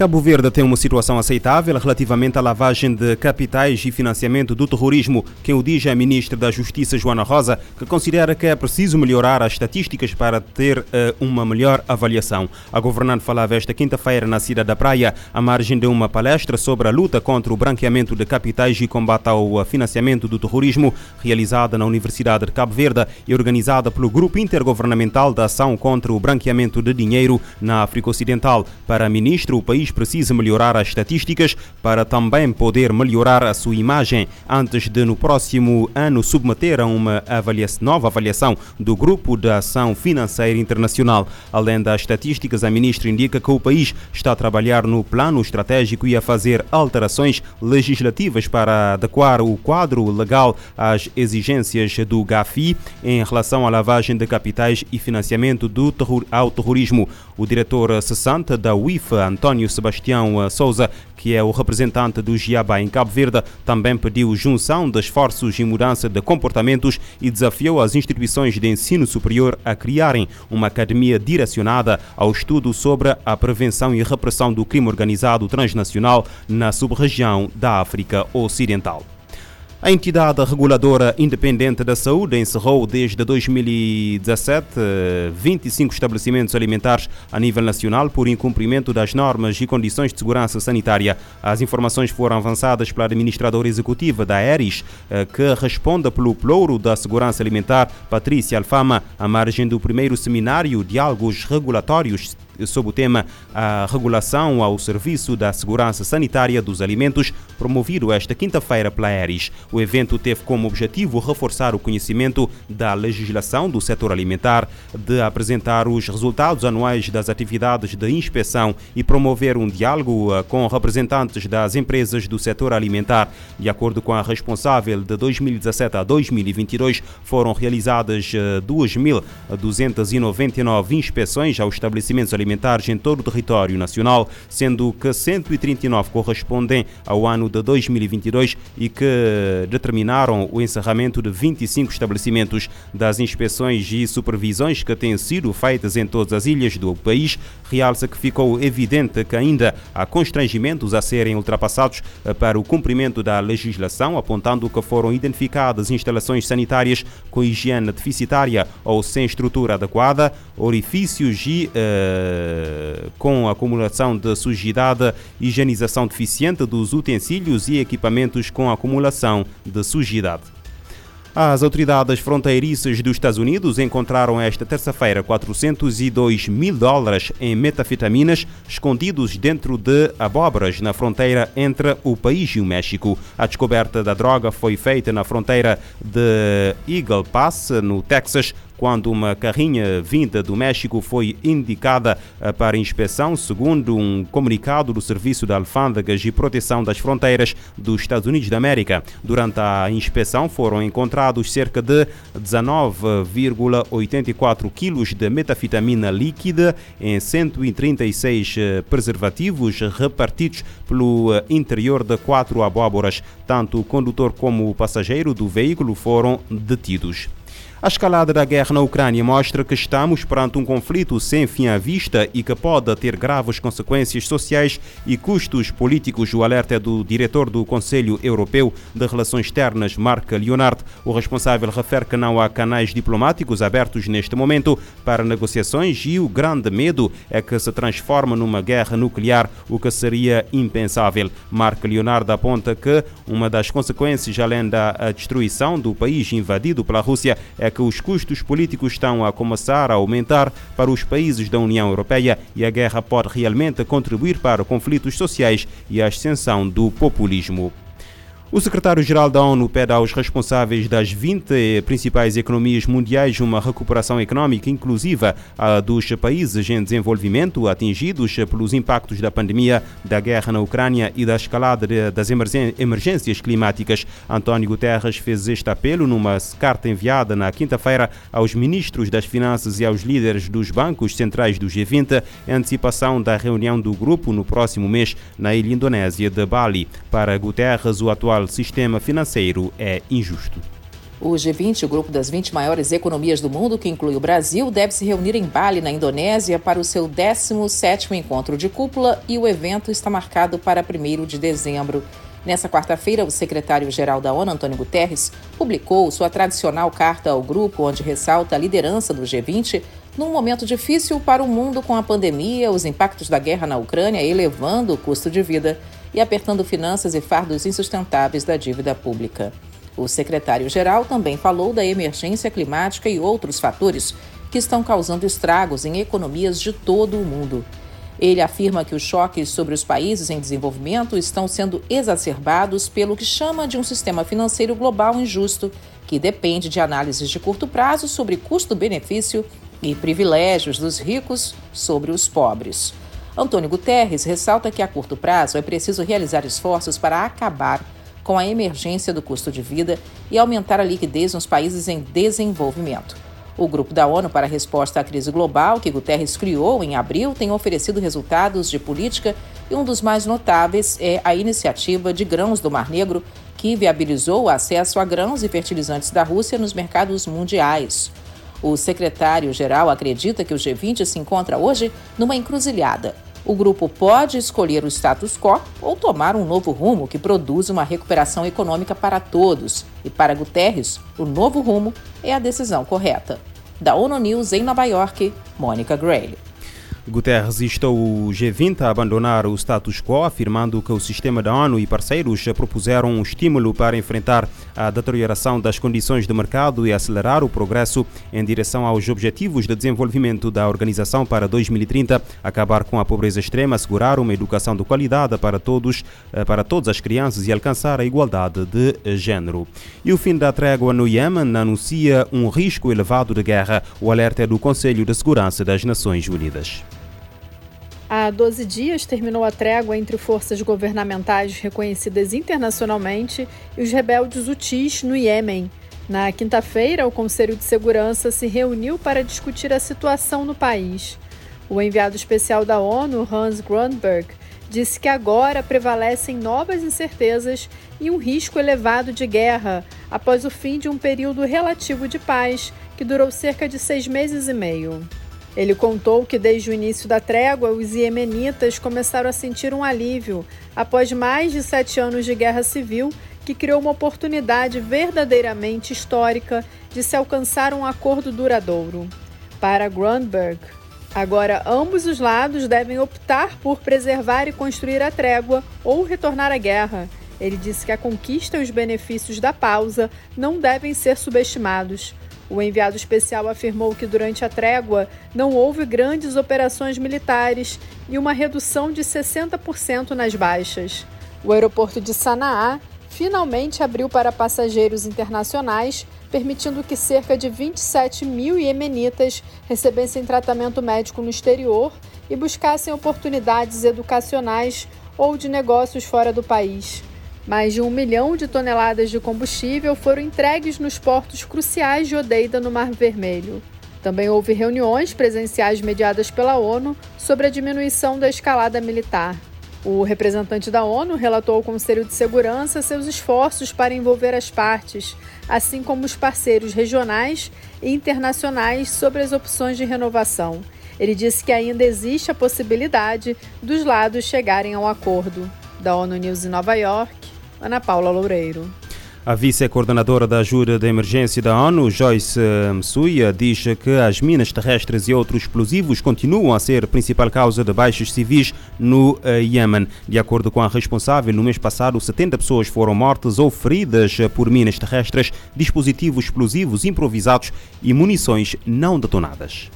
Cabo Verde tem uma situação aceitável relativamente à lavagem de capitais e financiamento do terrorismo. Quem o diz é a ministra da Justiça, Joana Rosa, que considera que é preciso melhorar as estatísticas para ter uh, uma melhor avaliação. A governante falava esta quinta-feira na cidade da Praia, à margem de uma palestra sobre a luta contra o branqueamento de capitais e combate ao financiamento do terrorismo, realizada na Universidade de Cabo Verde e organizada pelo Grupo Intergovernamental da Ação contra o Branqueamento de Dinheiro na África Ocidental. Para a ministra, o país precisa melhorar as estatísticas para também poder melhorar a sua imagem antes de no próximo ano submeter a uma avaliação, nova avaliação do Grupo de Ação Financeira Internacional. Além das estatísticas, a ministra indica que o país está a trabalhar no plano estratégico e a fazer alterações legislativas para adequar o quadro legal às exigências do GAFI em relação à lavagem de capitais e financiamento do terror, ao terrorismo. O diretor cessante da UIFA, António Sebastião eh, Souza, que é o representante do Giaba em Cabo Verde, também pediu junção de esforços e mudança de comportamentos e desafiou as instituições de ensino superior a criarem uma academia direcionada ao estudo sobre a prevenção e repressão do crime organizado transnacional na sub-região da África Ocidental. A entidade reguladora independente da saúde encerrou desde 2017 25 estabelecimentos alimentares a nível nacional por incumprimento das normas e condições de segurança sanitária. As informações foram avançadas pela administradora executiva da ERIS, eh, que responde pelo plouro da segurança alimentar, Patrícia Alfama, à margem do primeiro seminário Diálogos Regulatórios sob o tema A Regulação ao Serviço da Segurança Sanitária dos Alimentos, promovido esta quinta-feira pela ERIS. O evento teve como objetivo reforçar o conhecimento da legislação do setor alimentar, de apresentar os resultados anuais das atividades de inspeção e promover um diálogo eh, com representantes das empresas do setor alimentar. De acordo com a responsável, de 2017 a 2022 foram realizadas 2.299 eh, inspeções aos estabelecimentos alimentares alimentares em todo o território nacional, sendo que 139 correspondem ao ano de 2022 e que determinaram o encerramento de 25 estabelecimentos das inspeções e supervisões que têm sido feitas em todas as ilhas do país. Realça que ficou evidente que ainda há constrangimentos a serem ultrapassados para o cumprimento da legislação, apontando que foram identificadas instalações sanitárias com higiene deficitária ou sem estrutura adequada, orifícios e uh, com acumulação de sujidade, higienização deficiente dos utensílios e equipamentos com acumulação de sujidade. As autoridades fronteiriças dos Estados Unidos encontraram esta terça-feira 402 mil dólares em metafetaminas escondidos dentro de abóboras na fronteira entre o país e o México. A descoberta da droga foi feita na fronteira de Eagle Pass, no Texas, quando uma carrinha vinda do México foi indicada eh, para inspeção, segundo um comunicado do Serviço de Alfândegas e Proteção das Fronteiras dos Estados Unidos da América. Durante a inspeção foram encontrados cerca de 19,84 quilos de metafetamina líquida em 136 eh, preservativos repartidos pelo eh, interior de quatro abóboras. Tanto o condutor como o passageiro do veículo foram detidos. A escalada da guerra na Ucrânia mostra que estamos perante um conflito sem fim à vista e que pode ter graves consequências sociais e custos políticos. O alerta é do diretor do Conselho Europeu de Relações Externas, Mark Leonard. O responsável refere que não há canais diplomáticos abertos neste momento para negociações e o grande medo é que se transforme numa guerra nuclear, o que seria impensável. Mark Leonard aponta que uma das consequências, além da destruição do país invadido pela Rússia, é que os custos políticos estão a começar a aumentar para os países da União Europeia e a guerra pode realmente contribuir para conflitos sociais e a ascensão do populismo. O secretário-geral da ONU pede aos responsáveis das 20 principais economias mundiais uma recuperação econômica inclusiva dos países em desenvolvimento atingidos pelos impactos da pandemia, da guerra na Ucrânia e da escalada das emergências climáticas. António Guterres fez este apelo numa carta enviada na quinta-feira aos ministros das Finanças e aos líderes dos bancos centrais do G20 em antecipação da reunião do grupo no próximo mês na ilha indonésia de Bali. Para Guterres, o atual sistema financeiro é injusto. O G20, o grupo das 20 maiores economias do mundo, que inclui o Brasil, deve se reunir em Bali, na Indonésia, para o seu 17º encontro de cúpula e o evento está marcado para 1 de dezembro. Nessa quarta-feira, o secretário-geral da ONU, Antônio Guterres, publicou sua tradicional carta ao grupo, onde ressalta a liderança do G20 num momento difícil para o mundo com a pandemia, os impactos da guerra na Ucrânia elevando o custo de vida e apertando finanças e fardos insustentáveis da dívida pública. O secretário-geral também falou da emergência climática e outros fatores que estão causando estragos em economias de todo o mundo. Ele afirma que os choques sobre os países em desenvolvimento estão sendo exacerbados pelo que chama de um sistema financeiro global injusto, que depende de análises de curto prazo sobre custo-benefício e privilégios dos ricos sobre os pobres. Antônio Guterres ressalta que a curto prazo é preciso realizar esforços para acabar com a emergência do custo de vida e aumentar a liquidez nos países em desenvolvimento. O Grupo da ONU para a Resposta à Crise Global, que Guterres criou em abril, tem oferecido resultados de política e um dos mais notáveis é a iniciativa de grãos do Mar Negro, que viabilizou o acesso a grãos e fertilizantes da Rússia nos mercados mundiais. O secretário-geral acredita que o G20 se encontra hoje numa encruzilhada o grupo pode escolher o status quo ou tomar um novo rumo que produza uma recuperação econômica para todos. E para Guterres, o novo rumo é a decisão correta. Da ONU News em Nova York, Mônica Gray. Guterres instou o G20 a abandonar o status quo, afirmando que o sistema da ONU e parceiros propuseram um estímulo para enfrentar a deterioração das condições de mercado e acelerar o progresso em direção aos objetivos de desenvolvimento da organização para 2030, acabar com a pobreza extrema, assegurar uma educação de qualidade para todos, eh, para todas as crianças e alcançar a igualdade de género. E o fim da trégua no Iêmen anuncia um risco elevado de guerra. O alerta é do Conselho de Segurança das Nações Unidas. Há 12 dias terminou a trégua entre forças governamentais reconhecidas internacionalmente e os rebeldes Houthis no Iêmen. Na quinta-feira, o Conselho de Segurança se reuniu para discutir a situação no país. O enviado especial da ONU, Hans Grundberg, disse que agora prevalecem novas incertezas e um risco elevado de guerra após o fim de um período relativo de paz que durou cerca de seis meses e meio. Ele contou que desde o início da trégua, os iemenitas começaram a sentir um alívio após mais de sete anos de guerra civil, que criou uma oportunidade verdadeiramente histórica de se alcançar um acordo duradouro. Para Grunberg, agora ambos os lados devem optar por preservar e construir a trégua ou retornar à guerra. Ele disse que a conquista e os benefícios da pausa não devem ser subestimados. O enviado especial afirmou que durante a trégua não houve grandes operações militares e uma redução de 60% nas baixas. O aeroporto de Sanaa finalmente abriu para passageiros internacionais, permitindo que cerca de 27 mil iemenitas recebessem tratamento médico no exterior e buscassem oportunidades educacionais ou de negócios fora do país. Mais de um milhão de toneladas de combustível foram entregues nos portos cruciais de Odeida, no Mar Vermelho. Também houve reuniões presenciais mediadas pela ONU sobre a diminuição da escalada militar. O representante da ONU relatou ao Conselho de Segurança seus esforços para envolver as partes, assim como os parceiros regionais e internacionais sobre as opções de renovação. Ele disse que ainda existe a possibilidade dos lados chegarem ao acordo. Da ONU News em Nova York, Ana Paula Loureiro. A vice-coordenadora da ajuda de emergência da ONU, Joyce Msuya, diz que as minas terrestres e outros explosivos continuam a ser a principal causa de baixos civis no eh, Iêmen. De acordo com a responsável, no mês passado, 70 pessoas foram mortas ou feridas por minas terrestres, dispositivos explosivos improvisados e munições não detonadas.